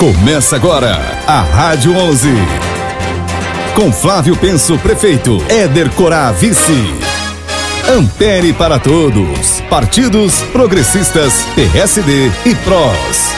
Começa agora a Rádio 11. Com Flávio Penso, prefeito. Éder Corá, vice. Ampere para todos. Partidos progressistas, PSD e PROS.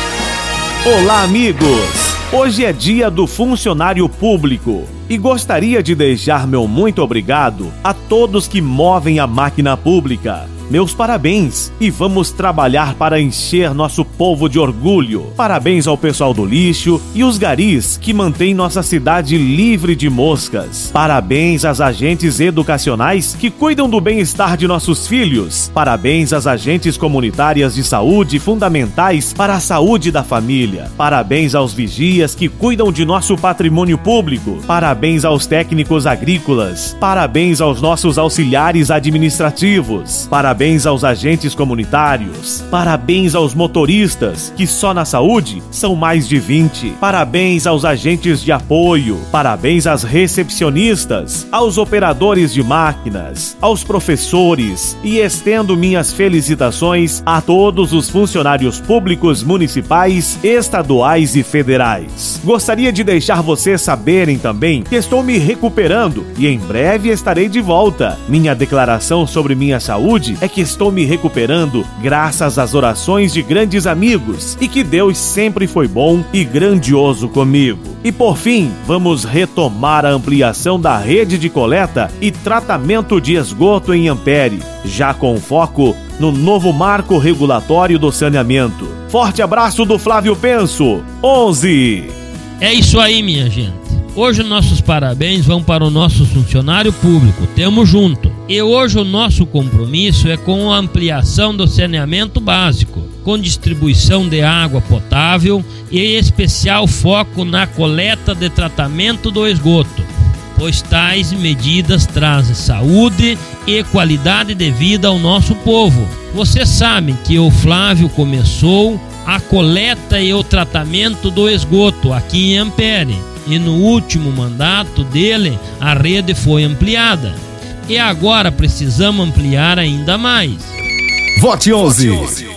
Olá, amigos. Hoje é dia do funcionário público e gostaria de deixar meu muito obrigado a todos que movem a máquina pública meus parabéns e vamos trabalhar para encher nosso povo de orgulho. Parabéns ao pessoal do lixo e os garis que mantêm nossa cidade livre de moscas. Parabéns às agentes educacionais que cuidam do bem-estar de nossos filhos. Parabéns às agentes comunitárias de saúde fundamentais para a saúde da família. Parabéns aos vigias que cuidam de nosso patrimônio público. Parabéns aos técnicos agrícolas. Parabéns aos nossos auxiliares administrativos. Parabéns Parabéns aos agentes comunitários. Parabéns aos motoristas, que só na saúde são mais de 20. Parabéns aos agentes de apoio. Parabéns às recepcionistas, aos operadores de máquinas, aos professores e estendo minhas felicitações a todos os funcionários públicos municipais, estaduais e federais. Gostaria de deixar vocês saberem também que estou me recuperando e em breve estarei de volta. Minha declaração sobre minha saúde é que estou me recuperando graças às orações de grandes amigos e que Deus sempre foi bom e grandioso comigo. E por fim, vamos retomar a ampliação da rede de coleta e tratamento de esgoto em Ampere, já com foco no novo marco regulatório do saneamento. Forte abraço do Flávio Penso, 11. É isso aí, minha gente. Hoje nossos parabéns vão para o nosso funcionário público. Temos junto. E hoje o nosso compromisso é com a ampliação do saneamento básico, com distribuição de água potável e especial foco na coleta de tratamento do esgoto, pois tais medidas trazem saúde e qualidade de vida ao nosso povo. Vocês sabem que o Flávio começou a coleta e o tratamento do esgoto aqui em Ampere e no último mandato dele a rede foi ampliada. E agora precisamos ampliar ainda mais. Vote 11.